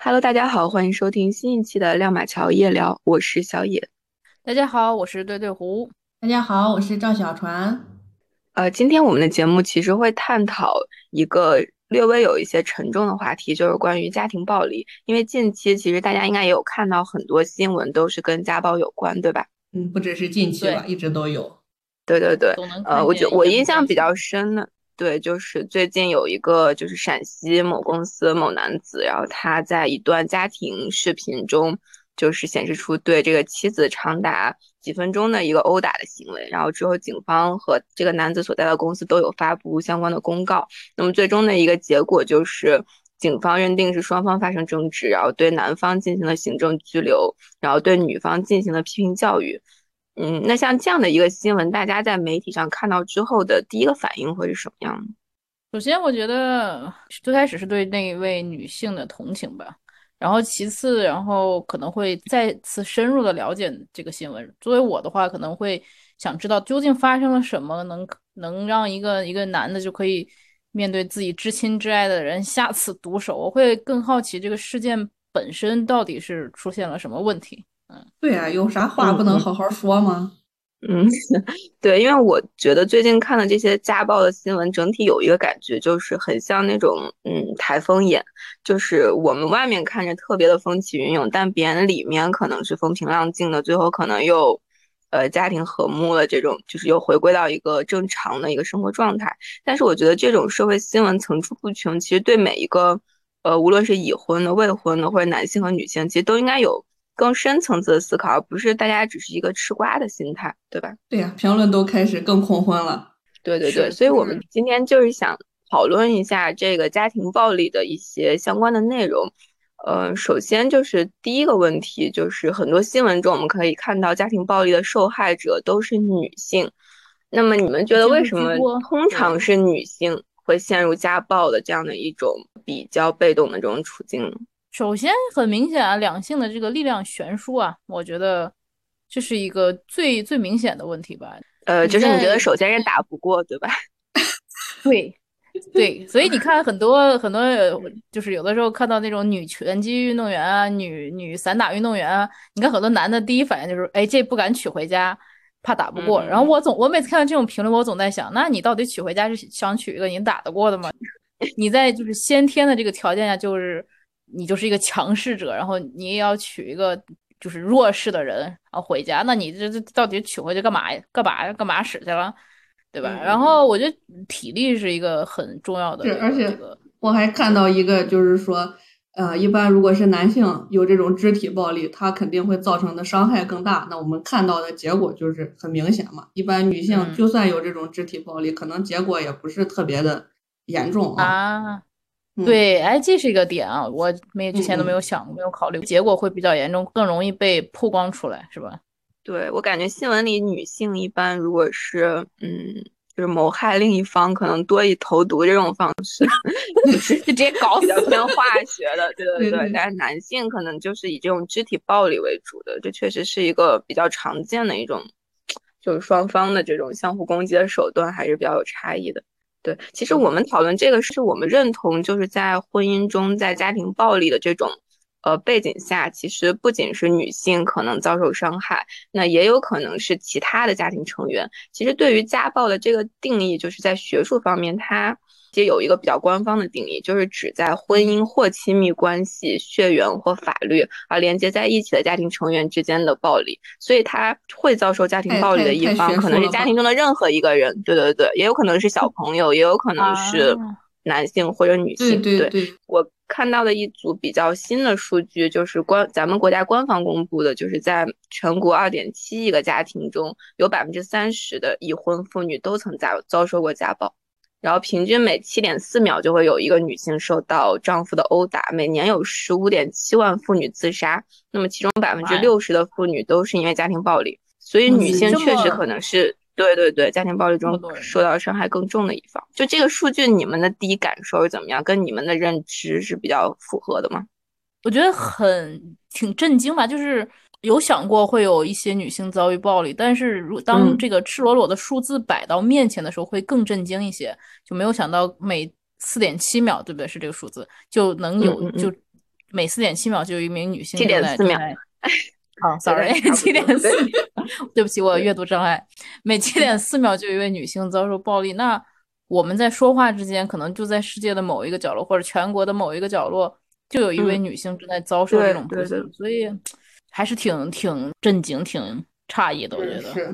Hello，大家好，欢迎收听新一期的亮马桥夜聊，我是小野。大家好，我是对对胡。大家好，我是赵小船。呃，今天我们的节目其实会探讨一个略微有一些沉重的话题，就是关于家庭暴力。因为近期其实大家应该也有看到很多新闻，都是跟家暴有关，对吧？嗯，不只是近期吧，一直都有。对对对，呃，我觉我印象比较深的。对，就是最近有一个，就是陕西某公司某男子，然后他在一段家庭视频中，就是显示出对这个妻子长达几分钟的一个殴打的行为。然后之后，警方和这个男子所在的公司都有发布相关的公告。那么最终的一个结果就是，警方认定是双方发生争执，然后对男方进行了行政拘留，然后对女方进行了批评教育。嗯，那像这样的一个新闻，大家在媒体上看到之后的第一个反应会是什么样？首先，我觉得最开始是对那一位女性的同情吧，然后其次，然后可能会再次深入的了解这个新闻。作为我的话，可能会想知道究竟发生了什么，能能让一个一个男的就可以面对自己至亲至爱的人下此毒手。我会更好奇这个事件本身到底是出现了什么问题。嗯，对啊，有啥话不能好好说吗？嗯，对，因为我觉得最近看的这些家暴的新闻，整体有一个感觉，就是很像那种嗯台风眼，就是我们外面看着特别的风起云涌，但别人里面可能是风平浪静的，最后可能又呃家庭和睦了，这种就是又回归到一个正常的一个生活状态。但是我觉得这种社会新闻层出不穷，其实对每一个呃无论是已婚的、未婚的或者男性和女性，其实都应该有。更深层次的思考，而不是大家只是一个吃瓜的心态，对吧？对呀，评论都开始更恐婚了。对对对，所以我们今天就是想讨论一下这个家庭暴力的一些相关的内容。呃，首先就是第一个问题，就是很多新闻中我们可以看到家庭暴力的受害者都是女性。那么你们觉得为什么通常是女性会陷入家暴的这样的一种比较被动的这种处境呢？首先，很明显啊，两性的这个力量悬殊啊，我觉得这是一个最最明显的问题吧。呃，就是你觉得首先是打不过，对吧？对，对，所以你看很多很多，就是有的时候看到那种女拳击运动员啊，女女散打运动员啊，你看很多男的第一反应就是，哎，这不敢娶回家，怕打不过。然后我总我每次看到这种评论，我总在想，那你到底娶回家是想娶一个你打得过的吗？你在就是先天的这个条件下就是。你就是一个强势者，然后你也要娶一个就是弱势的人，然后回家，那你这这到底娶回去干嘛呀？干嘛呀？干嘛使去了？对吧？然后我觉得体力是一个很重要的。是，而且我还看到一个，就是说，呃，一般如果是男性有这种肢体暴力，他肯定会造成的伤害更大。那我们看到的结果就是很明显嘛。一般女性就算有这种肢体暴力，可能结果也不是特别的严重啊。对，哎，这是一个点啊，我没之前都没有想，没有考虑，结果会比较严重，更容易被曝光出来，是吧？对我感觉新闻里女性一般如果是嗯，就是谋害另一方，可能多以投毒这种方式，就直接搞比较偏化学的，对 对对。但是男性可能就是以这种肢体暴力为主的，这确实是一个比较常见的一种，就是双方的这种相互攻击的手段还是比较有差异的。对，其实我们讨论这个是我们认同，就是在婚姻中，在家庭暴力的这种呃背景下，其实不仅是女性可能遭受伤害，那也有可能是其他的家庭成员。其实对于家暴的这个定义，就是在学术方面，它。也有一个比较官方的定义，就是指在婚姻或亲密关系、血缘或法律而连接在一起的家庭成员之间的暴力，所以他会遭受家庭暴力的一方，可能是家庭中的任何一个人。对对对，也有可能是小朋友，也有可能是男性或者女性。对对，我看到的一组比较新的数据，就是官咱们国家官方公布的，就是在全国二点七亿个家庭中，有百分之三十的已婚妇女都曾遭遭受过家暴。然后平均每七点四秒就会有一个女性受到丈夫的殴打，每年有十五点七万妇女自杀，那么其中百分之六十的妇女都是因为家庭暴力，所以女性确实可能是对对对家庭暴力中受到伤害更重的一方。就这个数据，你们的第一感受是怎么样？跟你们的认知是比较符合的吗？我觉得很挺震惊吧，就是。有想过会有一些女性遭遇暴力，但是如当这个赤裸裸的数字摆到面前的时候，会更震惊一些。就没有想到每四点七秒，对不对？是这个数字就能有就每四点七秒就有一名女性七点四秒。啊，sorry，七点四，对不起，我阅读障碍。每七点四秒就有一位女性遭受暴力，那我们在说话之间，可能就在世界的某一个角落，或者全国的某一个角落，就有一位女性正在遭受这种不幸，所以还是挺挺震惊、挺诧异的。我觉得是，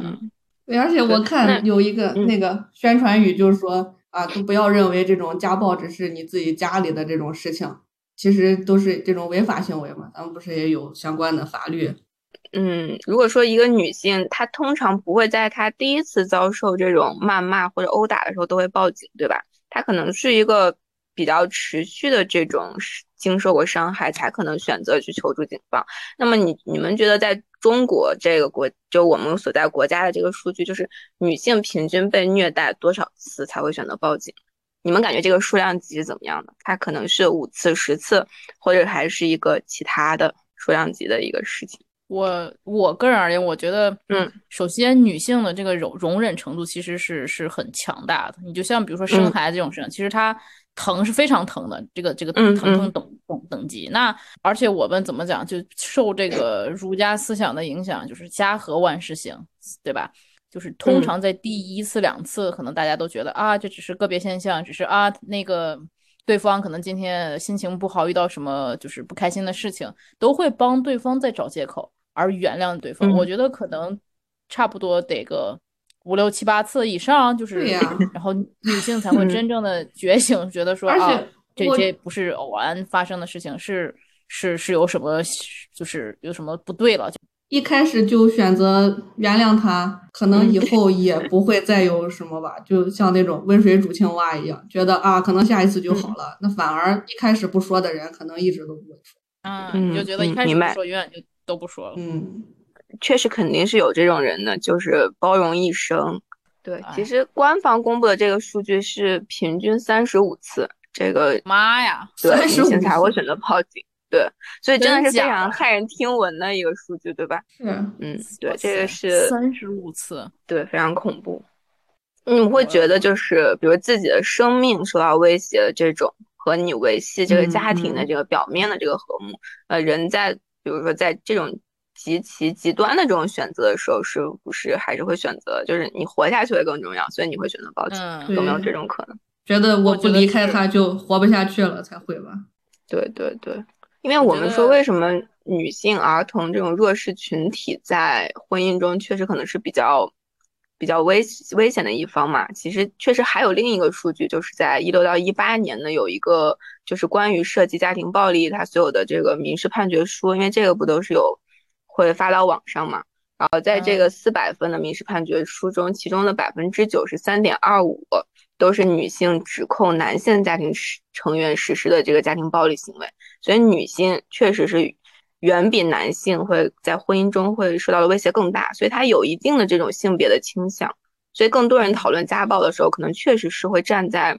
对，而且我看有一个那个宣传语，就是说啊，都不要认为这种家暴只是你自己家里的这种事情，其实都是这种违法行为嘛。咱们不是也有相关的法律？嗯，如果说一个女性，她通常不会在她第一次遭受这种谩骂或者殴打的时候都会报警，对吧？她可能是一个比较持续的这种经受过伤害，才可能选择去求助警方。那么你你们觉得在中国这个国，就我们所在国家的这个数据，就是女性平均被虐待多少次才会选择报警？你们感觉这个数量级怎么样的？它可能是五次、十次，或者还是一个其他的数量级的一个事情？我我个人而言，我觉得，嗯，首先女性的这个容容忍程度其实是是很强大的。你就像比如说生孩子这种事情，其实它疼是非常疼的，这个这个疼痛等等等级。那而且我们怎么讲，就受这个儒家思想的影响，就是家和万事兴，对吧？就是通常在第一次两次，可能大家都觉得啊，这只是个别现象，只是啊那个。对方可能今天心情不好，遇到什么就是不开心的事情，都会帮对方在找借口而原谅对方。我觉得可能差不多得个五六七八次以上，就是，然后 女性才会真正的觉醒，觉得说啊，这些不是偶然发生的事情，是是是有什么，就是有什么不对了。一开始就选择原谅他，可能以后也不会再有什么吧。就像那种温水煮青蛙一样，觉得啊，可能下一次就好了。那反而一开始不说的人，可能一直都不会说。嗯，你就觉得一开始不说，永远就都不说了。嗯，确实肯定是有这种人的，就是包容一生。对，其实官方公布的这个数据是平均三十五次，这个妈呀，对，女性才会选择报警。对，所以真的是非常骇人听闻的一个数据，对吧？是，嗯，对，这个是三十五次，对，非常恐怖。你们会觉得，就是比如自己的生命受到威胁的这种，和你维系这个家庭的这个表面的这个和睦，呃，人在比如说在这种极其极端的这种选择的时候，是不是还是会选择，就是你活下去会更重要，所以你会选择报警？有没有这种可能？觉得我不离开他就活不下去了，才会吧？对对对。因为我们说，为什么女性、儿童这种弱势群体在婚姻中确实可能是比较比较危危险的一方嘛？其实确实还有另一个数据，就是在一六到一八年呢，有一个就是关于涉及家庭暴力，它所有的这个民事判决书，因为这个不都是有会发到网上嘛？然后在这个四百份的民事判决书中，其中的百分之九十三点二五。都是女性指控男性家庭成员实施的这个家庭暴力行为，所以女性确实是远比男性会在婚姻中会受到的威胁更大，所以它有一定的这种性别的倾向。所以更多人讨论家暴的时候，可能确实是会站在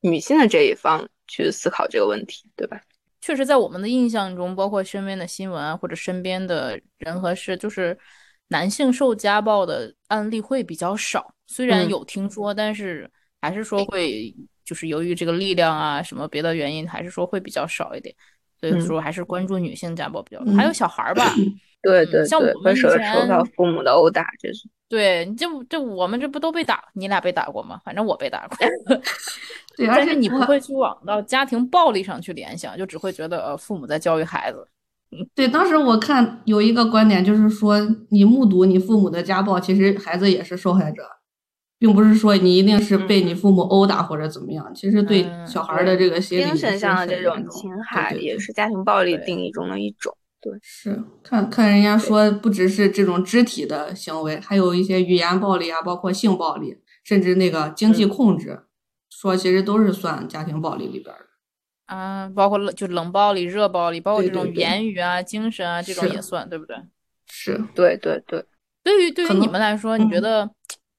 女性的这一方去思考这个问题，对吧？确实，在我们的印象中，包括身边的新闻啊，或者身边的人和事，就是男性受家暴的案例会比较少。虽然有听说，但是。还是说会，就是由于这个力量啊，什么别的原因，还是说会比较少一点。所以说还是关注女性家暴比较多，还有小孩儿吧。对对，像我们以前受到父母的殴打，这是。对，你这这我们这不都被打？你俩被打过吗？反正我被打过。对，但是你不会去往到家庭暴力上去联想，就只会觉得呃父母在教育孩子。对，当时我看有一个观点，就是说你目睹你父母的家暴，其实孩子也是受害者。并不是说你一定是被你父母殴打或者怎么样，其实对小孩的这个心理精神上的这种侵害也是家庭暴力定义中的一种。对，是看看人家说，不只是这种肢体的行为，还有一些语言暴力啊，包括性暴力，甚至那个经济控制，说其实都是算家庭暴力里边的。啊，包括冷就冷暴力、热暴力，包括这种言语啊、精神啊这种也算，对不对？是对对对。对于对于你们来说，你觉得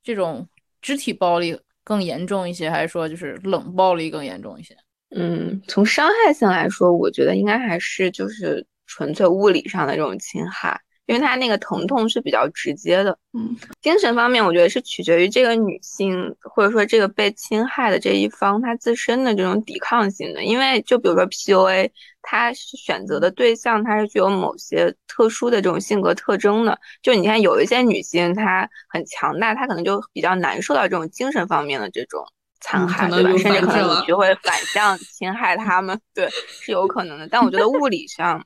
这种？肢体暴力更严重一些，还是说就是冷暴力更严重一些？嗯，从伤害性来说，我觉得应该还是就是纯粹物理上的这种侵害，因为它那个疼痛是比较直接的。嗯，精神方面，我觉得是取决于这个女性或者说这个被侵害的这一方她自身的这种抵抗性的。因为就比如说 PUA，它选择的对象她是具有某些特殊的这种性格特征的。就你看有一些女性她很强大，她可能就比较难受到这种精神方面的这种残害，对吧？甚至可能你就会反向侵害他们，对，是有可能的。但我觉得物理上。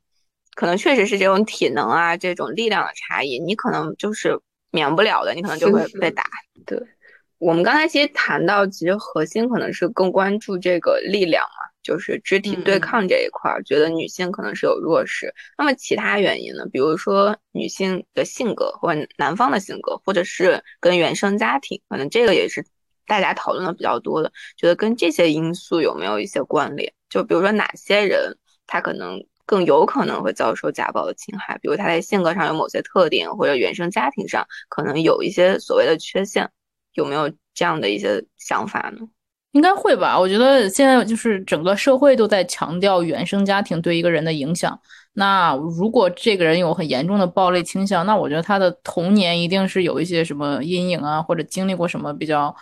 可能确实是这种体能啊，这种力量的差异，你可能就是免不了的，你可能就会被打。对，我们刚才其实谈到，其实核心可能是更关注这个力量嘛，就是肢体对抗这一块，觉得女性可能是有弱势。那么其他原因呢？比如说女性的性格，或者男方的性格，或者是跟原生家庭，可能这个也是大家讨论的比较多的，觉得跟这些因素有没有一些关联？就比如说哪些人他可能。更有可能会遭受家暴的侵害，比如他在性格上有某些特点，或者原生家庭上可能有一些所谓的缺陷，有没有这样的一些想法呢？应该会吧。我觉得现在就是整个社会都在强调原生家庭对一个人的影响。那如果这个人有很严重的暴力倾向，那我觉得他的童年一定是有一些什么阴影啊，或者经历过什么比较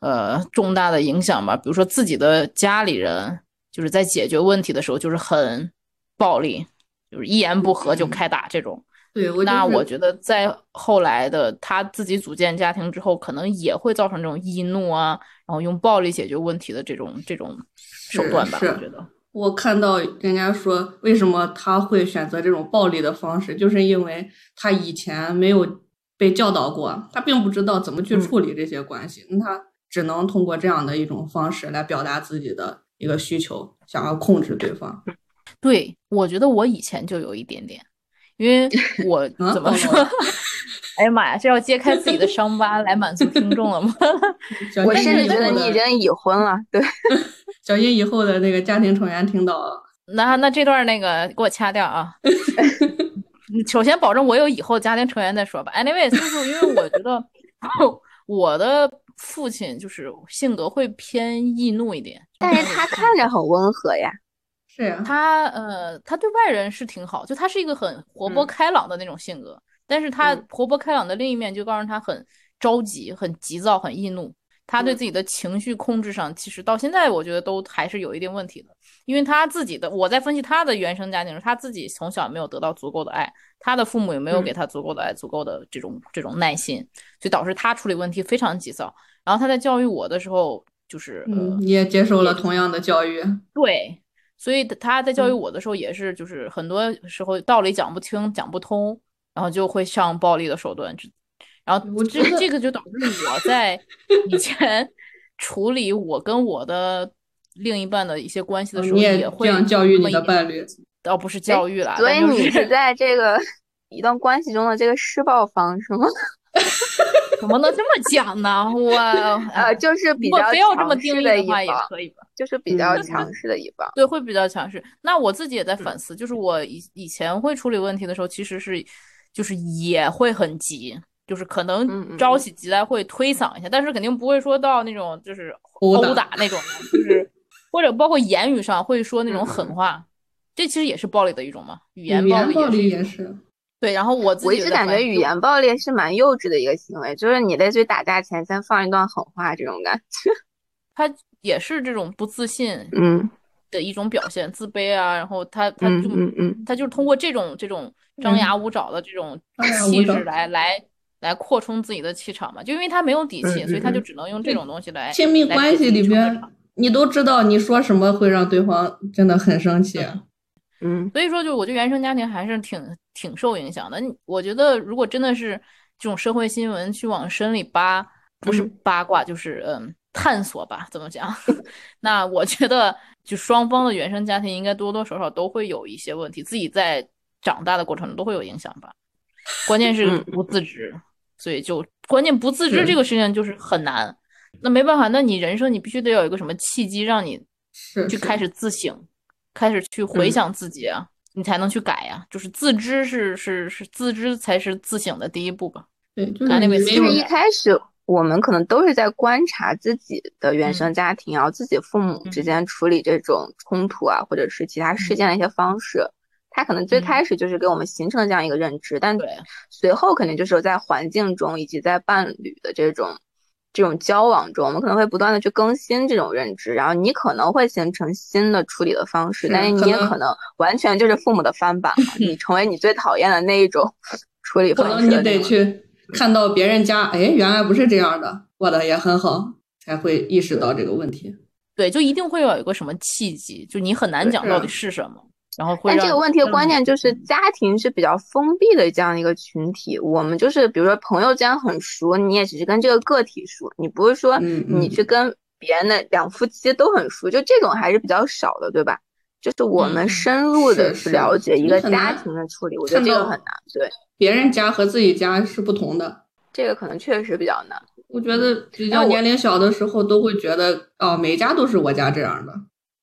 呃重大的影响吧。比如说自己的家里人就是在解决问题的时候就是很。暴力就是一言不合就开打这种，对，那我觉得在后来的他自己组建家庭之后，可能也会造成这种易怒啊，然后用暴力解决问题的这种这种手段吧。我觉得，我看到人家说，为什么他会选择这种暴力的方式，就是因为他以前没有被教导过，他并不知道怎么去处理这些关系，那他只能通过这样的一种方式来表达自己的一个需求，想要控制对方。对，我觉得我以前就有一点点，因为 我怎么说？哎呀妈呀，这要揭开自己的伤疤来满足听众了吗？我甚至觉得你已经已婚了。对，小心以后的那个家庭成员听到了，那那这段那个给我掐掉啊！首先保证我有以后家庭成员再说吧。Anyway，就是因为我觉得我的父亲就是性格会偏易怒一点，但是他看着很温和呀。是呀，他呃，他对外人是挺好，就他是一个很活泼开朗的那种性格，但是他活泼开朗的另一面就告诉他很着急、很急躁、很易怒。他对自己的情绪控制上，其实到现在我觉得都还是有一定问题的，因为他自己的我在分析他的原生家庭时，他自己从小没有得到足够的爱，他的父母也没有给他足够的爱、足够的这种这种耐心，所以导致他处理问题非常急躁。然后他在教育我的时候，就是嗯，你也接受了同样的教育，对。所以他在教育我的时候，也是就是很多时候道理讲不清、讲不通，然后就会上暴力的手段。然后这这个就导致我在以 前处理我跟我的另一半的一些关系的时候，也会这样教育你的伴侣。倒不是教育了，所以你是在这个一段关系中的这个施暴方是吗？怎么能这么讲呢？我 呃，就是比较非要这么定义的话也可以吧，就是比较强势的一方。对，会比较强势。那我自己也在反思，就是我以以前会处理问题的时候，其实是就是也会很急，就是可能着起急来会推搡一下，但是肯定不会说到那种就是殴打那种，就是 或者包括言语上会说那种狠话，这其实也是暴力的一种嘛，语言暴力也是。对，然后我我一直感觉语言暴力是蛮幼稚的一个行为，就是你类似于打架前先放一段狠话这种感觉，他也是这种不自信嗯。的一种表现，自卑啊，然后他他就嗯嗯他就是通过这种这种张牙。舞爪的这种气势来来来扩充自己的气场嘛，就因为他没有底气，所以他就只能用这种东西来亲密关系里边，你都知道你说什么会让对方真的很生气。嗯，所以说，就我觉得原生家庭还是挺挺受影响的。我觉得，如果真的是这种社会新闻去往深里扒，不是八卦就是嗯探索吧，怎么讲？那我觉得，就双方的原生家庭应该多多少少都会有一些问题，自己在长大的过程中都会有影响吧。关键是不自知，所以就关键不自知这个事情就是很难。那没办法，那你人生你必须得有一个什么契机让你去开始自省。开始去回想自己啊，你才能去改呀。就是自知是是是自知才是自省的第一步吧。对，就是其实一开始我们可能都是在观察自己的原生家庭，然后自己父母之间处理这种冲突啊，或者是其他事件的一些方式，他可能最开始就是给我们形成了这样一个认知，但，随后肯定就是在环境中以及在伴侣的这种这种交往中，我们可能会不断的去更新这种认知，然后你可能会形成新的处理的方式，但是你也可能完全就是父母的翻版了，你成为你最讨厌的那一种 处理方式可能你。得去看到别人家，哎，原来不是这样的，过得也很好，才会意识到这个问题。对，就一定会有一个什么契机，就你很难讲到底是什么，然后会但这个问题的让关键就是嗯家庭是比较封闭的这样一个群体，我们就是比如说朋友之间很熟，你也只是跟这个个体熟，你不是说你去跟别人的两夫妻都很熟，就这种还是比较少的，对吧？就是我们深入的去了解一个家庭的处理，我觉得这个很难，对，别人家和自己家是不同的。这个可能确实比较难。我觉得比较年龄小的时候都会觉得，哦，每家都是我家这样的。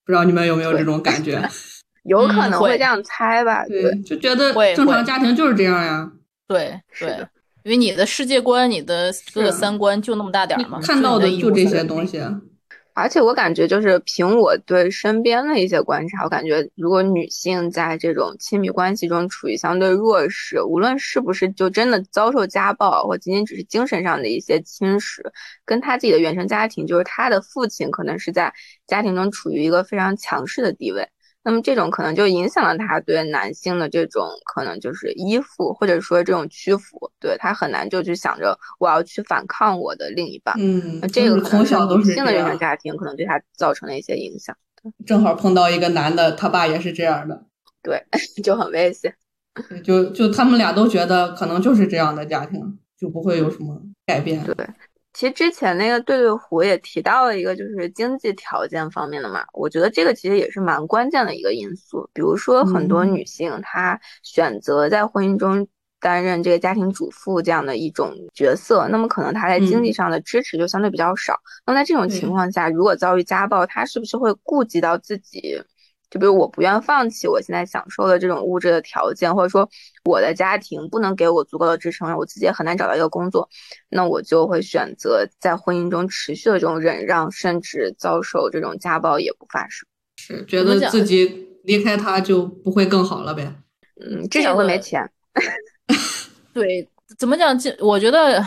不知道你们有没有这种感觉？有可能会这样猜吧，对，就觉得会正常家庭就是这样呀。对对是的，因为你的世界观、你的各个三观就那么大点儿嘛，看到的就这些。东西。而且我感觉就是凭我对身边的一些观察，我感觉如果女性在这种亲密关系中处于相对弱势，无论是不是就真的遭受家暴，或仅仅只是精神上的一些侵蚀，跟她自己的原生家庭，就是她的父亲可能是在家庭中处于一个非常强势的地位。那么这种可能就影响了他对男性的这种可能就是依附，或者说这种屈服，对他很难就去想着我要去反抗我的另一半。嗯，这个从小都是性的原生。家庭可能对他造成了一些影响，正好碰到一个男的，他爸也是这样的，对，就很危险。就就他们俩都觉得可能就是这样的家庭，就不会有什么改变。对，其实之前那个对对胡也提到了一个就是经济条件方面的嘛，我觉得这个其实也是蛮关键的一个因素。比如说很多嗯女性她选择在婚姻中担任这个家庭主妇这样的一种角色，那么可能她在经济嗯上的支持就相对比较少。那么在这种情况下，如果遭遇家暴，她是不是会顾及到自己？就比如我不愿放弃我现在享受的这种物质的条件，或者说我的家庭不能给我足够的支撑，我自己也很难找到一个工作，那我就会选择在婚姻中持续的这种忍让，甚至遭受这种家暴也不发生。是觉得自己离开他就不会更好了呗？嗯，至少会没钱。对，怎么讲？经我觉得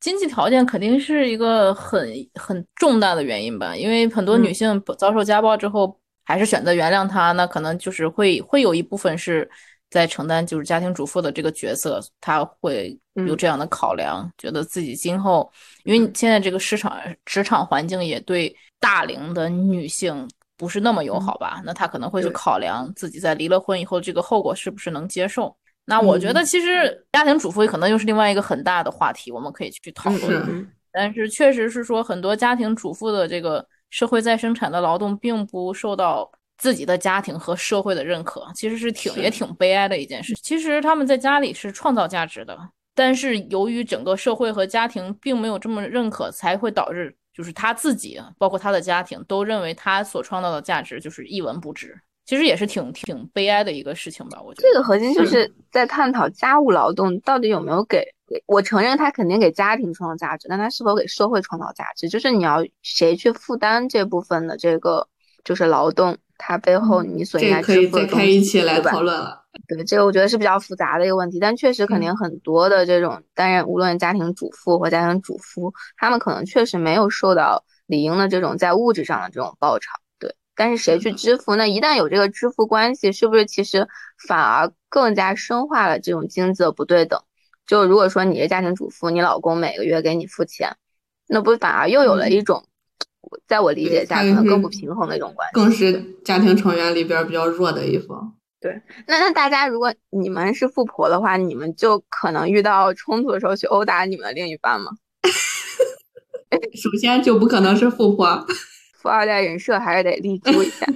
经济条件肯定是一个很很重大的原因吧，因为很多女嗯性遭受家暴之后，还是选择原谅他，那可能就是会会有一部分是在承担就是家庭主妇的这个角色，他会有嗯这样的考量，觉得自己今后，因为现在这个市场职场环境也对大龄的女性不是那么友好吧，那他可能会去考量自己在离了婚以后这个后果是不是能接受。那我觉嗯得其实家庭主妇可能又是另外一个很大的话题，我们可以去讨嗯论。嗯但是确实是说，很多家庭主妇的这个社会再生产的劳动，并不受到自己的家庭和社会的认可，其实是挺也挺悲哀的一件事。其实他们在家里是创造价值的，但是由于整个社会和家庭并没有这么认可，才会导致就是他自己，包括他的家庭，都认为他所创造的价值就是一文不值。其实也是挺挺悲哀的一个事情吧，我觉得。这个核心就是在探讨家务劳动到底有没有给给。我承认他肯定给家庭创造价值，但他是否给社会创造价值，就是你要谁去负担这部分的这个就是劳动，它背后你所应该支付的东再开一西，期来对吧？讨论了。对，这个我觉得是比较复杂的一个问题，但确实肯嗯定很多的这种担任无论家庭主妇或家庭主夫，他们可能确实没有受到理应的这种在物质上的这种报偿，对。但是谁去嗯支付？那一旦有这个支付关系，是不是其实反而更加深化了这种经济的不对等？就如果说你是家庭主妇，你老公每个月给你付钱，那不反而又有了嗯一种，在我理解下可能更不平衡的一种关系。更是家庭成员里边儿比较弱的一方。对那那大家如果你们是富婆的话，你们就可能遇到冲突的时候去殴打你们的另一半吗？首先就不可能是富婆，富二代人设还是得立足一下，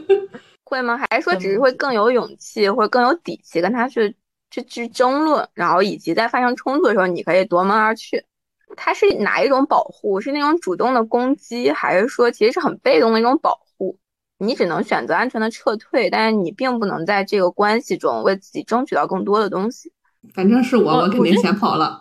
会吗？还是说只是会更有勇气或者更有底气跟他去去去争论，然后以及在发生冲突的时候，你可以夺门而去？它是哪一种保护？是那种主动的攻击，还是说其实是很被动的一种保护？你只能选择安全的撤退，但是你并不能在这个关系中为自己争取到更多的东西。反正是我，我我肯定先跑了。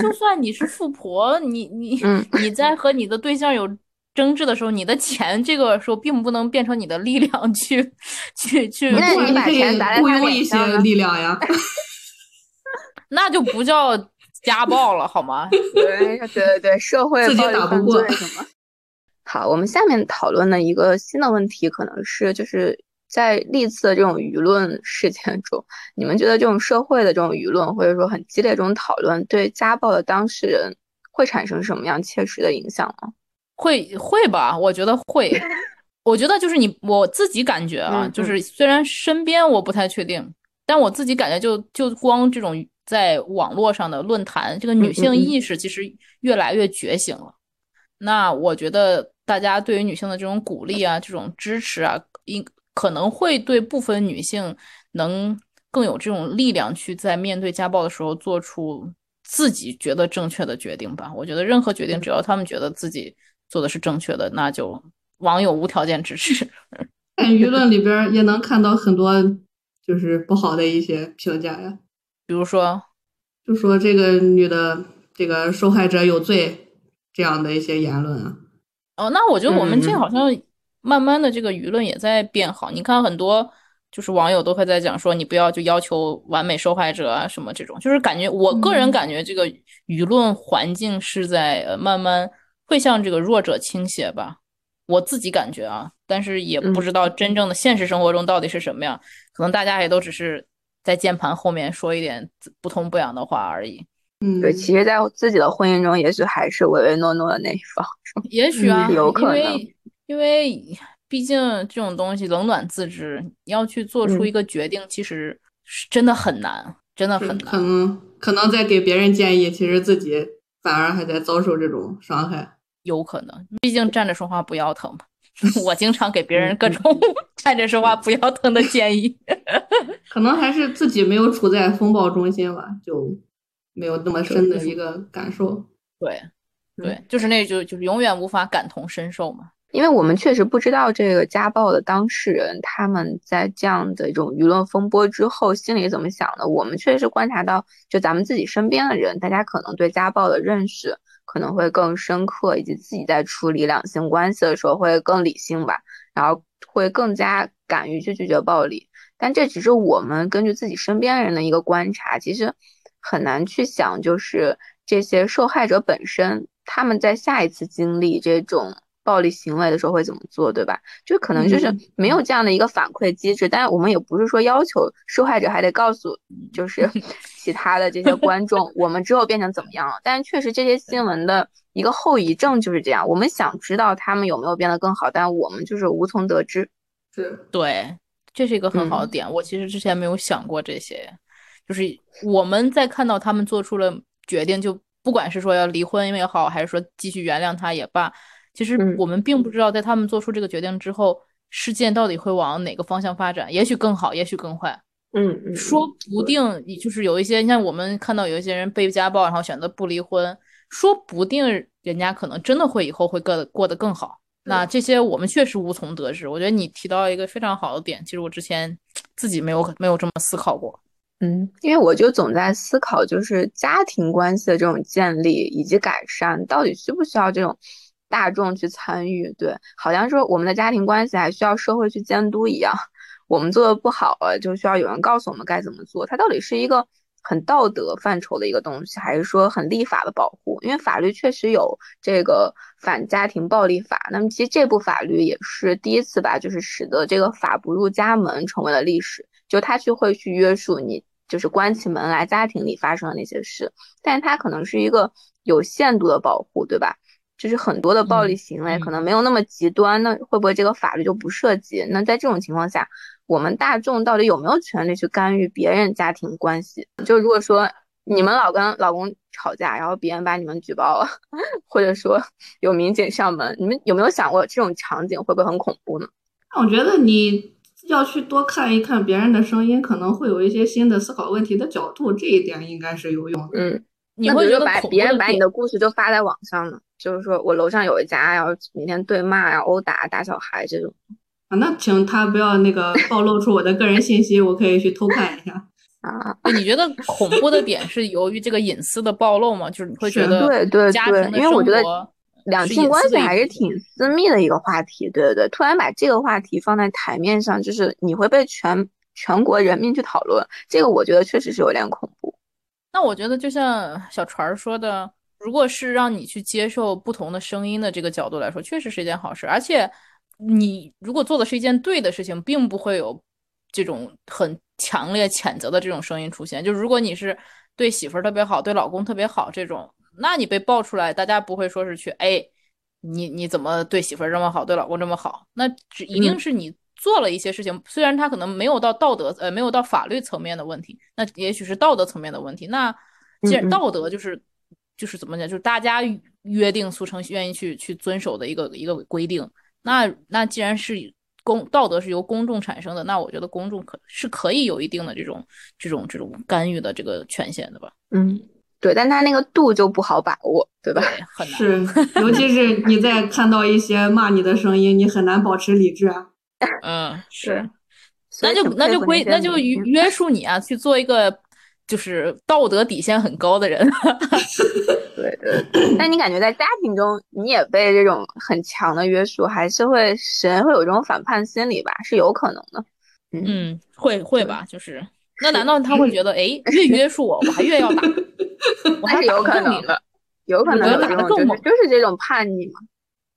就算你是富婆，你你嗯你在和你的对象有争执的时候，你的钱这个时候并不能变成你的力量去去去，那你把钱砸在他雇佣一些力量呀。那就不叫家暴了，好吗？对对对对，社会自己打不过罪什么？好，我们下面讨论的一个新的问题，可能是就是在历次的这种舆论事件中，你们觉得这种社会的这种舆论，或者说很激烈这种讨论，对家暴的当事人会产生什么样切实的影响吗？会会吧？我觉得会。我觉得就是你我自己感觉啊，嗯就是虽然身边我不太确定，但我自己感觉就就光这种在网络上的论坛，这个女性意识其实越来越觉醒了。那我觉得大家对于女性的这种鼓励啊，这种支持啊，应可能会对部分女性能更有这种力量去在面对家暴的时候做出自己觉得正确的决定吧。我觉得任何决定，只要他们觉得自己做的是正确的，那就网友无条件支持。看 舆论里边儿也能看到很多就是不好的一些评价呀，比如说，就说这个女的这个受害者有罪这样的一些言论啊。哦，那我觉得我们这嗯好像慢慢的这个舆论也在变好。你看很多就是网友都会在讲说，你不要就要求完美受害者啊什么这种，就是感觉我个人嗯感觉这个舆论环境是在呃慢慢会向这个弱者倾斜吧。我自己感觉啊，但是也不嗯知道真正的现实生活中到底是什么样，可能大家也都只是在键盘后面说一点不痛不痒的话而已。嗯，对，其实，在自己的婚姻中，也许还是唯唯诺诺的那一方。也许啊，嗯有可能为因为毕竟这种东西冷暖自知，你要去做出嗯一个决定，其实是真的很难，真的很难。可能可能在给别人建议，其实自己反而还在遭受这种伤害。有可能，毕竟站着说话不腰疼嘛。我经常给别人嗯各种 站着说话不腰疼的建议。可能还是自己没有处在风暴中心吧，就没有那么深的一个感受。对，对，就是那就就是永远无法感同身受嘛。因为我们确实不知道这个家暴的当事人他们在这样的一种舆论风波之后心里怎么想的。我们确实观察到，就咱们自己身边的人，大家可能对家暴的认识可能会更深刻，以及自己在处理两性关系的时候会更理性吧，然后会更加敢于去拒绝暴力。但这只是我们根据自己身边人的一个观察，其实很难去想，就是这些受害者本身他们在下一次经历这种。暴力行为的时候会怎么做，对吧？就可能就是嗯没有这样的一个反馈机制，但是我们也不是说要求受害者还得告诉就是 其他的这些观众，我们之后变成怎么样了。但是确实这些新闻的一个后遗症就是这样，我们想知道他们有没有变得更好，但我们就是无从得知。是，对，这是一个很好的嗯点。我其实之前没有想过这些，就是我们在看到他们做出了决定，就不管是说要离婚也好，还是说继续原谅他也罢，其实嗯我们并不知道在他们做出这个决定之后，事件到底会往哪个方向发展，也许更好，也许更坏。嗯嗯说不定你就是有一些，你像我们看到有一些人被家暴，然后选择不离婚，说不定人家可能真的会以后会过得过得更好。那这些我们确实无从得知。我觉得你提到一个非常好的点，其实我之前自己没有没有这么思考过。嗯，因为我就总在思考，就是家庭关系的这种建立以及改善，到底需不需要这种大众去参与？对，好像说我们的家庭关系还需要社会去监督一样，我们做的不好了，就需要有人告诉我们该怎么做。它到底是一个很道德范畴的一个东西，还是说很立法的保护？因为法律确实有这个反家庭暴力法，那么其实这部法律也是第一次吧，就是使得这个法不入家门成为了历史，就它去会去约束你。就是关起门来，家庭里发生的那些事，但它可能是一个有限度的保护，对吧？就是很多的暴力行为可能没有那么极端，那会不会这个法律就不涉及？那在这种情况下，我们大众到底有没有权利去干预别人家庭关系？就如果说你们老跟老公吵架，然后别人把你们举报了，或者说有民警上门，你们有没有想过这种场景会不会很恐怖呢？那我觉得你。要去多看一看别人的声音，可能会有一些新的思考问题的角度，这一点应该是有用的。嗯，你会觉得把别人把你的故事就发在网上呢？就是说我楼上有一家，然后每天对骂呀、殴打、打小孩这种。啊，那请他不要那个暴露出我的个人信息，我可以去偷看一下。啊，你觉得恐怖的点是由于这个隐私的暴露吗？就是你会觉得对对家庭因为我觉得两性关系还是挺私密的一个话题。对对对，突然把这个话题放在台面上，就是你会被全全国人民去讨论，这个我觉得确实是有点恐怖。那我觉得就像小船说的，如果是让你去接受不同的声音的这个角度来说，确实是一件好事。而且你如果做的是一件对的事情，并不会有这种很强烈谴责的这种声音出现。就如果你是对媳妇儿特别好，对老公特别好这种，那你被爆出来，大家不会说是去哎，你你怎么对媳妇儿这么好，对老公这么好？那只一定是你。做了一些事情，虽然他可能没有到道德，呃，没有到法律层面的问题，那也许是道德层面的问题。那既然道德就是，就是怎么讲，就是大家约定俗成、愿意去去遵守的一个一个规定。那那既然是公道德是由公众产生的，那我觉得公众可是可以有一定的这种这种这种干预的这个权限的吧？嗯，对，但他那个度就不好把握，对吧？很难，是，尤其是你在看到一些骂你的声音，你很难保持理智啊。嗯，是，那就那就规那就约束你啊，去做一个就是道德底线很高的人。对对，但你感觉在家庭中，你也被这种很强的约束，还是会使人会有这种反叛心理吧？是有可能的。嗯，会会吧？就是那难道他会觉得，哎，越约束我，我还越要打？我还有可能的，有可能打的更猛，就是这种叛逆嘛。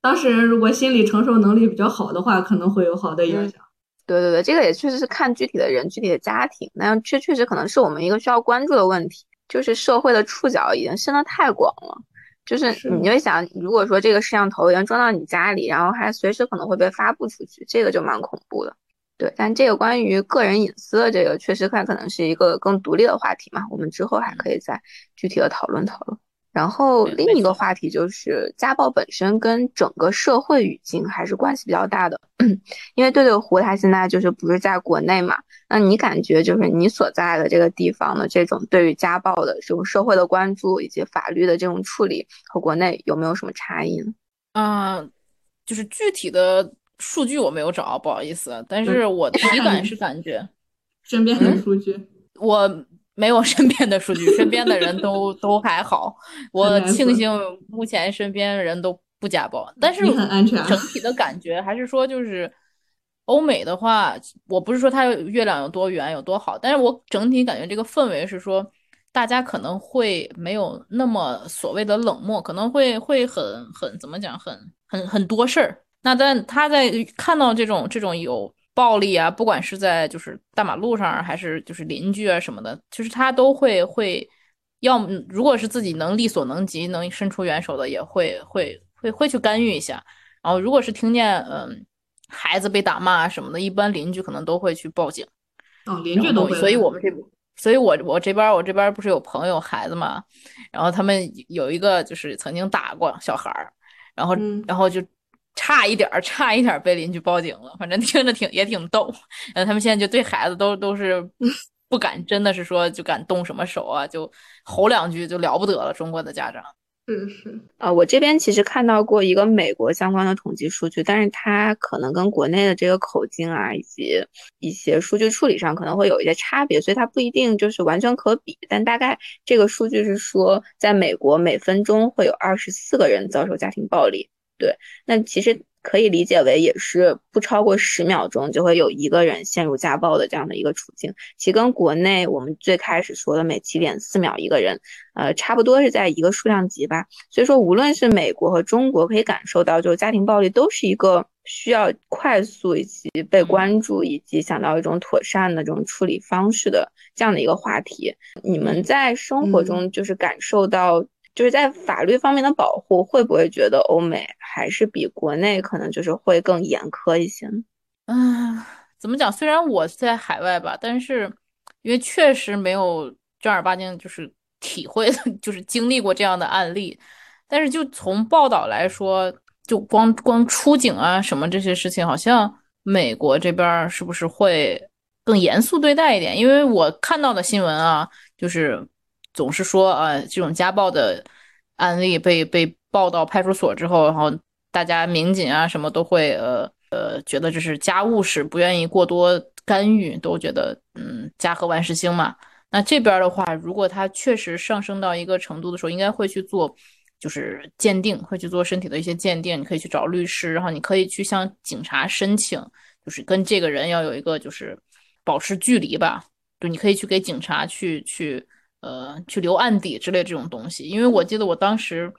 当事人如果心理承受能力比较好的话，可能会有好的影响。对对对，这个也确实是看具体的人、具体的家庭，那确确实可能是我们一个需要关注的问题。就是社会的触角已经伸得太广了，就是你就想，如果说这个摄像头已经装到你家里，然后还随时可能会被发布出去，这个就蛮恐怖的。对，但这个关于个人隐私的这个，确实看可能是一个更独立的话题嘛，我们之后还可以再具体的讨论讨论。然后另一个话题就是家暴本身跟整个社会语境还是关系比较大的，因为对对胡他现在就是不是在国内嘛？那你感觉就是你所在的这个地方的这种对于家暴的这种社会的关注以及法律的这种处理和国内有没有什么差异呢？嗯，就是具体的数据我没有找，不好意思，但是我体感是感觉身边的数据我。没有身边的数据，身边的人都都还好。我庆幸目前身边的人都不家暴，但是整体的感觉还是说，就是欧美的话，我不是说它月亮有多圆有多好，但是我整体感觉这个氛围是说，大家可能会没有那么所谓的冷漠，可能会会很很怎么讲，很很很多事儿。那但他在看到这种这种有。暴力啊，不管是在就是大马路上，还是就是邻居啊什么的，就是他都会会，要么如果是自己能力所能及，能伸出援手的，也会会会会去干预一下。然后如果是听见嗯孩子被打骂什么的，一般邻居可能都会去报警。哦，邻居都会。所以我们这，所以我我这边我这边不是有朋友孩子嘛，然后他们有一个就是曾经打过小孩儿，然后然后就。差一点儿，差一点儿被邻居报警了。反正听着挺也挺逗。然后他们现在就对孩子都都是不敢，真的是说就敢动什么手啊，就吼两句就了不得了。中国的家长嗯是啊，我这边其实看到过一个美国相关的统计数据，但是它可能跟国内的这个口径啊，以及一些数据处理上可能会有一些差别，所以它不一定就是完全可比。但大概这个数据是说，在美国每分钟会有二十四个人遭受家庭暴力。对，那其实可以理解为也是不超过十秒钟就会有一个人陷入家暴的这样的一个处境，其跟国内我们最开始说的每七点四秒一个人，呃，差不多是在一个数量级吧。所以说，无论是美国和中国，可以感受到，就是家庭暴力都是一个需要快速以及被关注，以及想到一种妥善的这种处理方式的这样的一个话题。你们在生活中就是感受到。就是在法律方面的保护，会不会觉得欧美还是比国内可能就是会更严苛一些呢？啊，怎么讲？虽然我在海外吧，但是因为确实没有正儿八经就是体会，就是经历过这样的案例。但是就从报道来说，就光光出警啊什么这些事情，好像美国这边是不是会更严肃对待一点？因为我看到的新闻啊，就是。总是说啊，这种家暴的案例被被报到派出所之后，然后大家民警啊什么都会呃呃觉得这是家务事，不愿意过多干预，都觉得嗯家和万事兴嘛。那这边的话，如果他确实上升到一个程度的时候，应该会去做就是鉴定，会去做身体的一些鉴定，你可以去找律师，然后你可以去向警察申请，就是跟这个人要有一个就是保持距离吧，就你可以去给警察去去呃去留案底之类这种东西。因为我记得我当时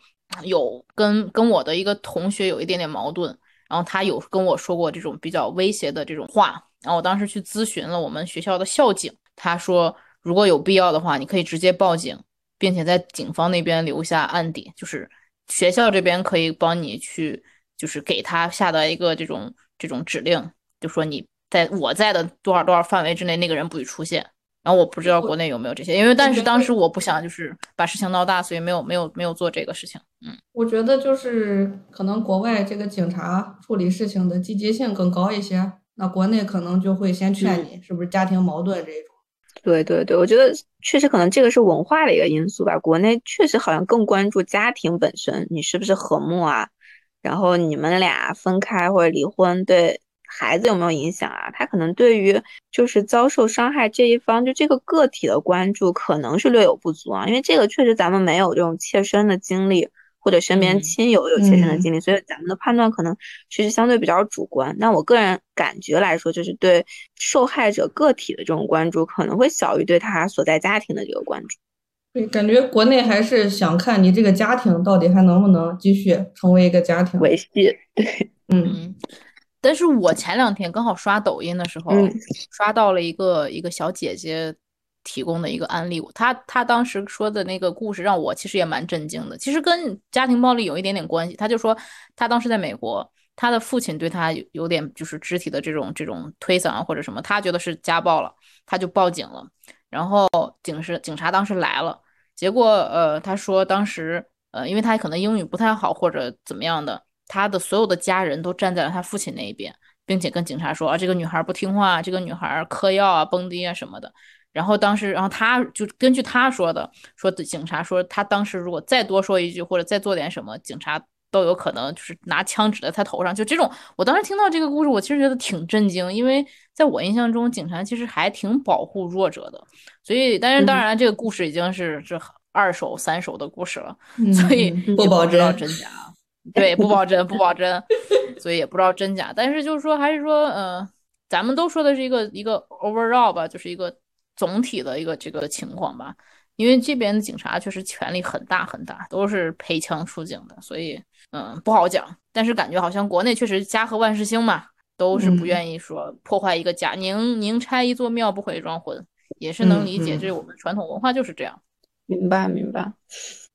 有跟跟我的一个同学有一点点矛盾，然后他有跟我说过这种比较威胁的这种话，然后我当时去咨询了我们学校的校警，他说如果有必要的话，你可以直接报警。并且在警方那边留下案底，就是学校这边可以帮你去，就是给他下达一个这种这种指令，就说你在我在的多少多少范围之内，那个人不许出现。然后我不知道国内有没有这些，因为但是当时我不想就是把事情闹大，所以没有没有没有做这个事情。嗯，我觉得就是可能国外这个警察处理事情的积极性更高一些，那国内可能就会先劝你是不是家庭矛盾这种。对对对，我觉得确实可能这个是文化的一个因素吧。国内确实好像更关注家庭本身，你是不是和睦啊？然后你们俩分开或者离婚对孩子有没有影响啊？他可能对于就是遭受伤害这一方，就这个个体的关注可能是略有不足啊，因为这个确实咱们没有这种切身的经历。或者身边亲友有切身的经历，所以咱们的判断可能其实相对比较主观。那我个人感觉来说，就是对受害者个体的这种关注可能会小于对他所在家庭的这个关注。对，感觉国内还是想看你这个家庭到底还能不能继续成为一个家庭维系。对，嗯。但是我前两天刚好刷抖音的时候，刷到了一个一个小姐姐。提供的一个案例，她她当时说的那个故事让我其实也蛮震惊的，其实跟家庭暴力有一点点关系。她就说她当时在美国，她的父亲对她有点就是肢体的这种这种推搡或者什么，她觉得是家暴了，她就报警了。然后警是警察当时来了，结果呃她说当时呃因为她可能英语不太好或者怎么样的，他的所有的家人都站在了他父亲那一边，并且跟警察说啊这个女孩不听话，这个女孩嗑药啊蹦迪啊什么的。然后当时，然后他就根据他说的，说警察说他当时如果再多说一句或者再做点什么，警察都有可能就是拿枪指在他头上。就这种，我当时听到这个故事，我其实觉得挺震惊，因为在我印象中，警察其实还挺保护弱者的。所以，但是当然，这个故事已经是这二手、三手的故事了，所以不保知道真假。对，不保真，不保真，所以也不知道真假。但是就是说，还是说，嗯，咱们都说的是一个一个 overall 吧，就是一个。总体的一个这个情况吧，因为这边的警察确实权力很大很大，都是配枪出警的，所以嗯不好讲。但是感觉好像国内确实家和万事兴嘛，都是不愿意说破坏一个家。宁宁拆一座庙，不毁一桩婚，也是能理解，这是我们传统文化就是这样。明白明白，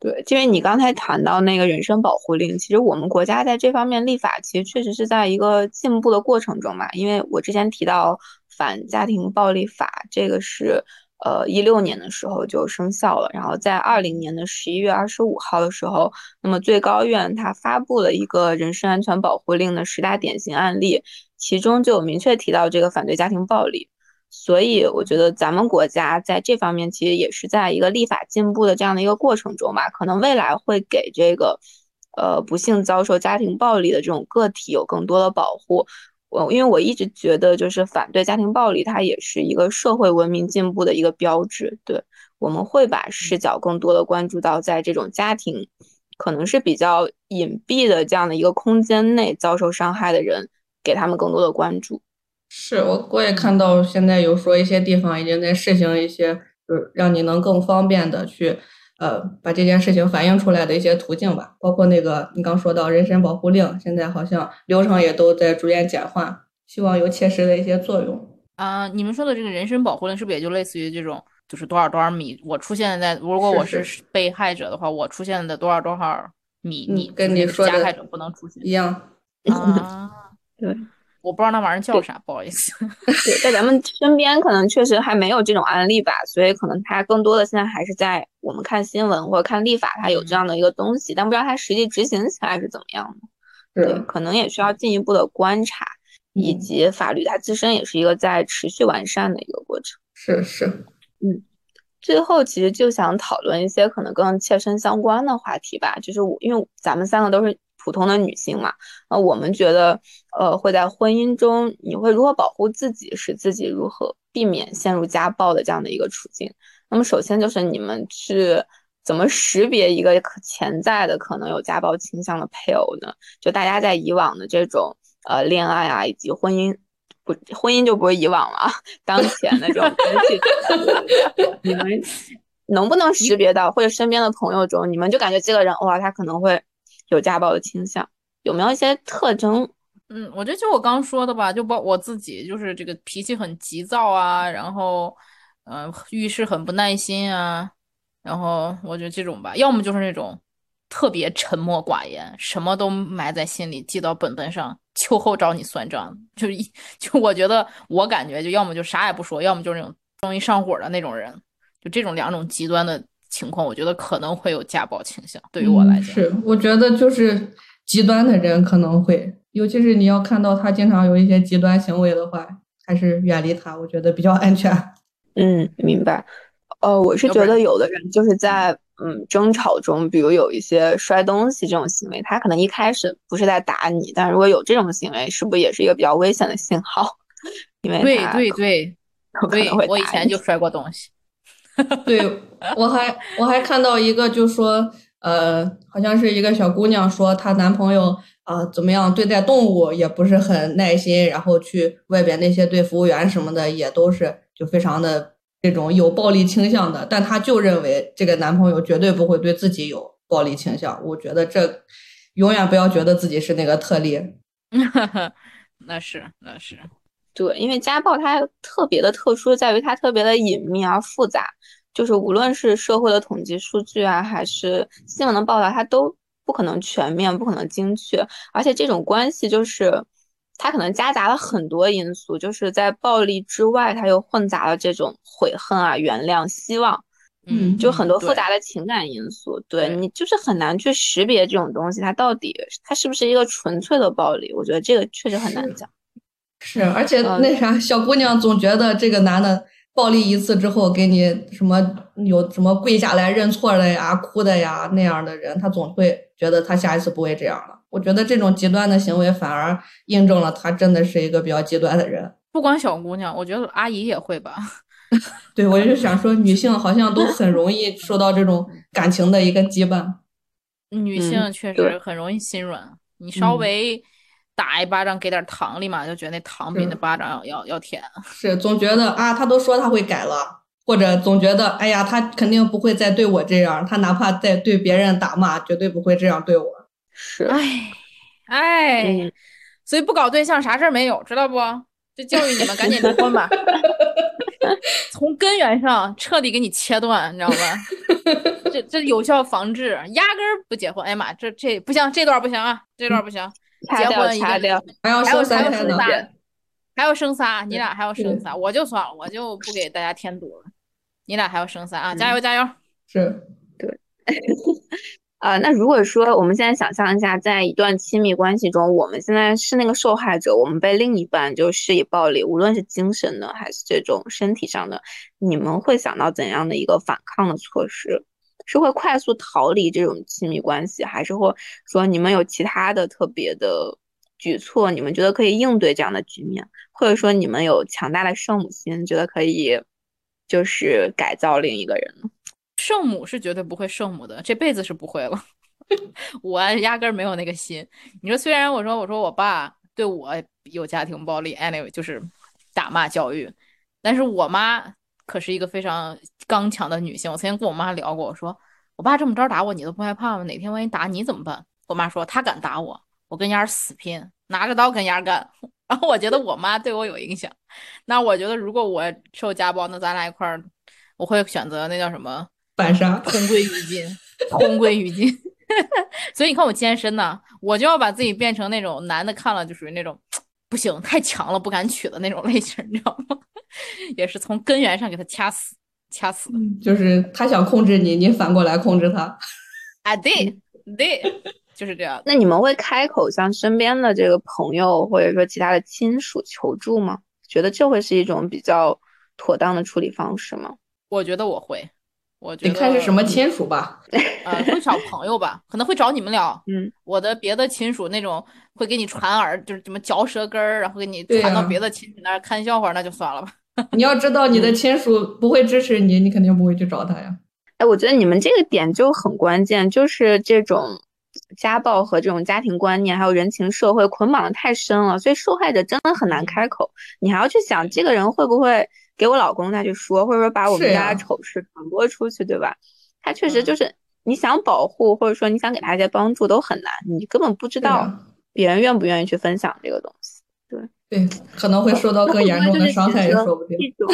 对，因为你刚才谈到那个人身保护令，其实我们国家在这方面立法其实确实是在一个进步的过程中嘛。因为我之前提到。反家庭暴力法这个是，呃，一六年的时候就生效了，然后在二零年的十一月二十五号的时候，那么最高院它发布了一个人身安全保护令的十大典型案例，其中就有明确提到这个反对家庭暴力，所以我觉得咱们国家在这方面其实也是在一个立法进步的这样的一个过程中吧，可能未来会给这个，呃，不幸遭受家庭暴力的这种个体有更多的保护。我因为我一直觉得，就是反对家庭暴力，它也是一个社会文明进步的一个标志。对，我们会把视角更多的关注到，在这种家庭可能是比较隐蔽的这样的一个空间内遭受伤害的人，给他们更多的关注。是我我也看到，现在有说一些地方已经在试行一些，就是让你能更方便的去。呃，把这件事情反映出来的一些途径吧，包括那个你刚说到人身保护令，现在好像流程也都在逐渐简化，希望有切实的一些作用。啊，你们说的这个人身保护令是不是也就类似于这种，就是多少多少米，我出现在，如果我是被害者的话，我出现的多少多少米，你跟你说加害者不能出现一样啊？对。我不知道那玩意儿叫啥，不好意思。对，在咱们身边可能确实还没有这种案例吧，所以可能它更多的现在还是在我们看新闻或者看立法，它有这样的一个东西，但不知道它实际执行起来是怎么样的。对，可能也需要进一步的观察，以及法律它自身也是一个在持续完善的一个过程。是是，嗯，最后其实就想讨论一些可能更切身相关的话题吧，就是我因为咱们三个都是。普通的女性嘛，那我们觉得，呃，会在婚姻中，你会如何保护自己，使自己如何避免陷入家暴的这样的一个处境？那么，首先就是你们去怎么识别一个可潜在的可能有家暴倾向的配偶呢？就大家在以往的这种呃恋爱啊，以及婚姻，不婚姻就不是以往了，当前的这种关系，你们能不能识别到，或者身边的朋友中，你们就感觉这个人哇，他可能会有家暴的倾向，有没有一些特征？嗯，我觉得就我刚说的吧，就包我自己，就是这个脾气很急躁啊，然后嗯、遇事很不耐心啊，然后我觉得这种吧，要么就是那种特别沉默寡言，什么都埋在心里，记到本本上，秋后找你算账，就一就我觉得我感觉就要么就啥也不说，要么就是那种容易上火的那种人，就这种两种极端的情况，我觉得可能会有家暴倾向，对于我来讲。嗯是，我觉得就是极端的人可能会，尤其是你要看到他经常有一些极端行为的话，还是远离他，我觉得比较安全。嗯，明白。呃，我是觉得有的人就是在嗯争吵中，比如有一些摔东西这种行为，他可能一开始不是在打你，但如果有这种行为，是不是也是一个比较危险的信号？因为对对对 对我以前就摔过东西。对，我还我还看到一个，就说，呃，好像是一个小姑娘说她男朋友啊、怎么样对待动物也不是很耐心，然后去外边那些对服务员什么的也都是就非常的这种有暴力倾向的，但她就认为这个男朋友绝对不会对自己有暴力倾向。我觉得这永远不要觉得自己是那个特例。那 是那是，对，因为家暴它特别的特殊，在于它特别的隐秘而复杂。就是无论是社会的统计数据啊，还是新闻的报道，它都不可能全面，不可能精确。而且这种关系就是它可能夹杂了很多因素，就是在暴力之外，它又混杂了这种悔恨啊、原谅、希望，嗯就很多复杂的情感因素。对对你就是很难去识别这种东西，它到底它是不是一个纯粹的暴力？我觉得这个确实很难讲。是，而且嗯那啥，小姑娘总觉得这个男的暴力一次之后，给你什么有什么跪下来认错的呀、哭的呀那样的人，她总会觉得他下一次不会这样了。我觉得这种极端的行为反而印证了他真的是一个比较极端的人。不光小姑娘，我觉得阿姨也会吧。对，我就想说，女性好像都很容易受到这种感情的一个羁绊。女嗯性确实很容易心软，你稍嗯微打一巴掌，给点糖立马就觉得那糖比那巴掌要要要甜。是总觉得啊，他都说他会改了，或者总觉得哎呀，他肯定不会再对我这样，他哪怕再对别人打骂，绝对不会这样对我。是，哎哎，嗯所以不搞对象啥事儿没有，知道不？就教育你们赶紧离婚吧，从根源上彻底给你切断，你知道吧？这这有效防治，压根儿不结婚。哎呀妈，这这不行，这段不行啊，这段不行，结婚一掉。还要生三还要生仨，你俩还要生仨，我就算了，我就不给大家添堵了。你俩还要生仨啊，加油加油！是，对啊，那如果说我们现在想象一下，在一段亲密关系中，我们现在是那个受害者，我们被另一半就施以暴力，无论是精神的还是这种身体上的，你们会想到怎样的一个反抗的措施？是会快速逃离这种亲密关系，还是会说你们有其他的特别的举措，你们觉得可以应对这样的局面，或者说你们有强大的圣母心，觉得可以就是改造另一个人呢？圣母是绝对不会圣母的，这辈子是不会了。我压根儿没有那个心。你说，虽然我说我说我爸对我有家庭暴力，anyway 就是打骂教育，但是我妈可是一个非常刚强的女性。我曾经跟我妈聊过，我说我爸这么着打我，你都不害怕吗？哪天万一打你怎么办？我妈说他敢打我，我跟丫儿死拼，拿着刀跟丫儿干。然后我觉得我妈对我有影响。那我觉得如果我受家暴，那咱俩一块儿，我会选择那叫什么？反杀。同归于尽，同归于尽。所以你看我健身呢，我就要把自己变成那种男的看了就属于那种不行，太强了，不敢娶的那种类型，你知道吗？也是从根源上给他掐死，掐死。就是他想控制你，你反过来控制他。啊，对对，就是这样。那你们会开口向身边的这个朋友或者说其他的亲属求助吗？觉得这会是一种比较妥当的处理方式吗？我觉得我会，我觉得得看是什么亲属吧。呃，会找朋友吧，可能会找你们聊。嗯，我的别的亲属那种会给你传耳，就是什么嚼舌根儿，然后给你传到别的亲戚那儿看笑话，那就算了吧。你要知道你的亲属不会支持你，你肯定不会去找他呀。哎，哎，我觉得你们这个点就很关键，就是这种家暴和这种家庭观念还有人情社会捆绑的太深了，所以受害者真的很难开口。你还要去想这个人会不会给我老公再去说，或者说把我们家的丑事传播出去，对吧？他确实就是你想保护，或者说你想给他一些帮助都很难，你根本不知道别人愿不愿意去分享这个东西。对对，可能会受到更严重的伤害也说不定。一种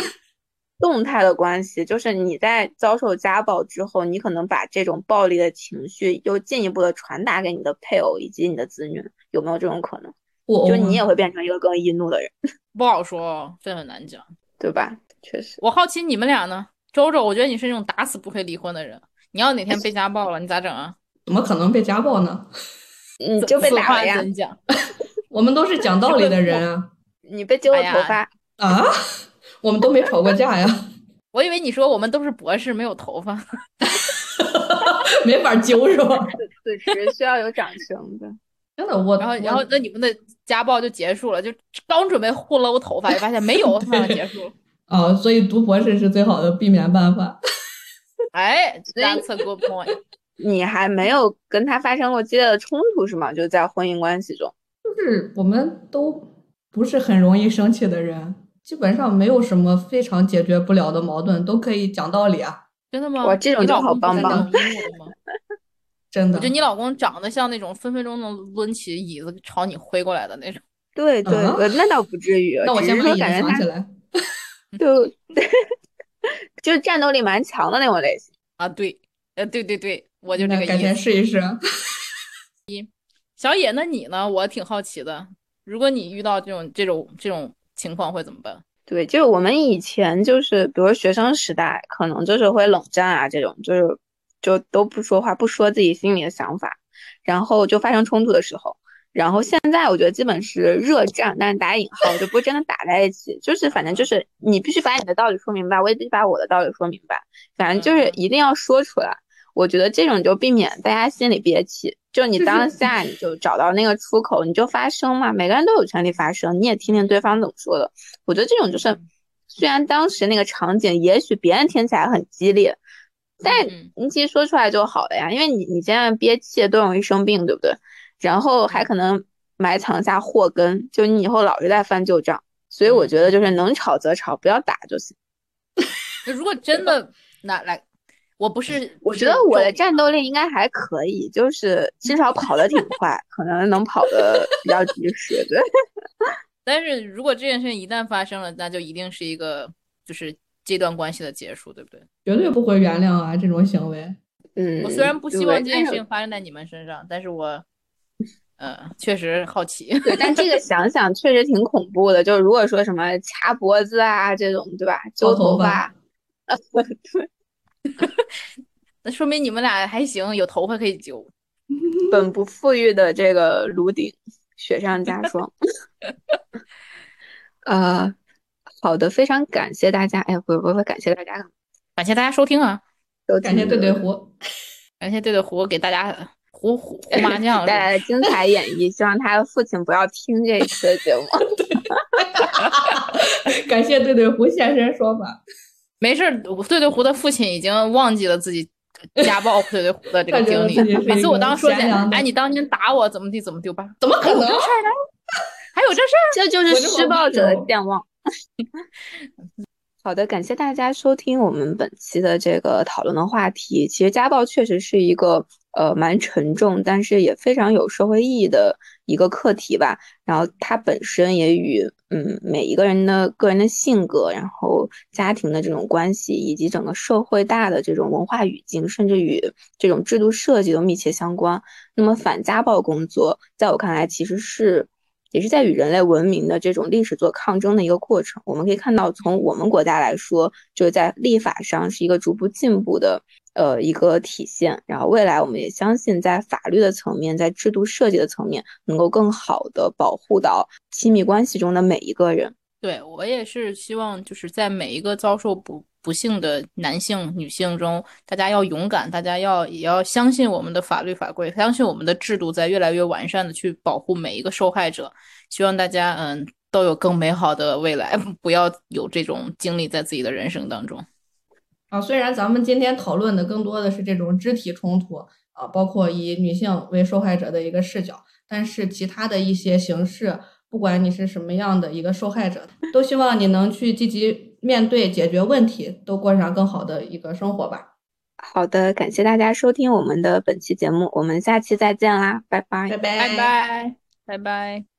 动态的关系，就是你在遭受家暴之后，你可能把这种暴力的情绪又进一步的传达给你的配偶以及你的子女，有没有这种可能？就你也会变成一个更易怒的人？不好说，这很难讲，对吧？确实，我好奇你们俩呢？周周，我觉得你是那种打死不会离婚的人。你要哪天被家暴了，你咋整啊？怎么可能被家暴呢？你就被打了呀！我们都是讲道理的人啊！你被揪了头发啊？我们都没吵过架呀！我以为你说我们都是博士，没有头发，没法揪是吧？此时需要有掌声的。真的，我然后然后那你们的家暴就结束了，就刚准备互搂头发，就发现没有，马上结束。哦，所以读博士是最好的避免办法。哎，That's a good point。你还没有跟他发生过激烈的冲突是吗？就在婚姻关系中，就是我们都不是很容易生气的人，基本上没有什么非常解决不了的矛盾，都可以讲道理啊。真的吗？哇，这种就好棒棒。真的，我觉得你老公长得像那种分分钟能抡起椅子朝你挥过来的那种。对对，那倒不至于。那我先把椅子藏起来。就就是战斗力蛮强的那种类型啊，对，呃，对对对，我就这个意思。改天试一试。一小野，那你呢？我挺好奇的，如果你遇到这种这种这种情况会怎么办？对，就是我们以前就是，比如学生时代，可能就是会冷战啊，这种就是就都不说话，不说自己心里的想法，然后就发生冲突的时候。然后现在我觉得基本是热战，但是打引号就不会真的打在一起，就是反正就是你必须把你的道理说明白，我也必须把我的道理说明白，反正就是一定要说出来。我觉得这种就避免大家心里憋气，就你当下你就找到那个出口，你就发声嘛，每个人都有权利发声，你也听听对方怎么说的。我觉得这种就是，虽然当时那个场景也许别人听起来很激烈，但你其实说出来就好了呀，因为你你现在憋气都容易生病，对不对？然后还可能埋藏下祸根，就你以后老是在翻旧账，所以我觉得就是能吵则吵，不要打就行。如果真的那来，我不是，我觉得我的战斗力应该还可以，就是至少跑得挺快，可能能跑得比较及时。对。但是如果这件事情一旦发生了，那就一定是一个就是这段关系的结束，对不对？绝对不会原谅啊这种行为。嗯。我虽然不希望这件事情发生在你们身上，但是我。嗯，确实好奇。对，但这个想想确实挺恐怖的。就如果说什么掐脖子啊这种，对吧？揪头发，对。那说明你们俩还行，有头发可以揪。本不富裕的这个颅顶，雪上加霜。呃，好的，非常感谢大家。哎，不不不，感谢大家，感谢大家收听啊！感谢对对胡，感谢对对胡给大家。胡胡胡麻将带来的精彩演绎，希望他的父亲不要听这一期的节目。感谢对对胡现身说法。没事，对对胡的父亲已经忘记了自己家暴对对胡的这个经历。每次我当说起来，哎，你当年打我怎么地怎么地吧？怎么可能？这事儿呢？还有这事儿？这就是施暴者的健忘。好的，感谢大家收听我们本期的这个讨论的话题。其实家暴确实是一个呃蛮沉重，但是也非常有社会意义的一个课题吧。然后它本身也与嗯每一个人的个人的性格，然后家庭的这种关系，以及整个社会大的这种文化语境，甚至与这种制度设计都密切相关。那么反家暴工作，在我看来其实是。也是在与人类文明的这种历史做抗争的一个过程。我们可以看到，从我们国家来说，就是在立法上是一个逐步进步的呃一个体现。然后未来，我们也相信在法律的层面，在制度设计的层面，能够更好的保护到亲密关系中的每一个人。对我也是希望，就是在每一个遭受不。不幸的男性、女性中，大家要勇敢，大家要也要相信我们的法律法规，相信我们的制度在越来越完善的去保护每一个受害者。希望大家嗯都有更美好的未来，不要有这种经历在自己的人生当中。啊，虽然咱们今天讨论的更多的是这种肢体冲突啊，包括以女性为受害者的一个视角，但是其他的一些形式，不管你是什么样的一个受害者，都希望你能去积极面对、解决问题，都过上更好的一个生活吧。好的，感谢大家收听我们的本期节目，我们下期再见啦，拜拜，拜拜，拜拜，拜拜。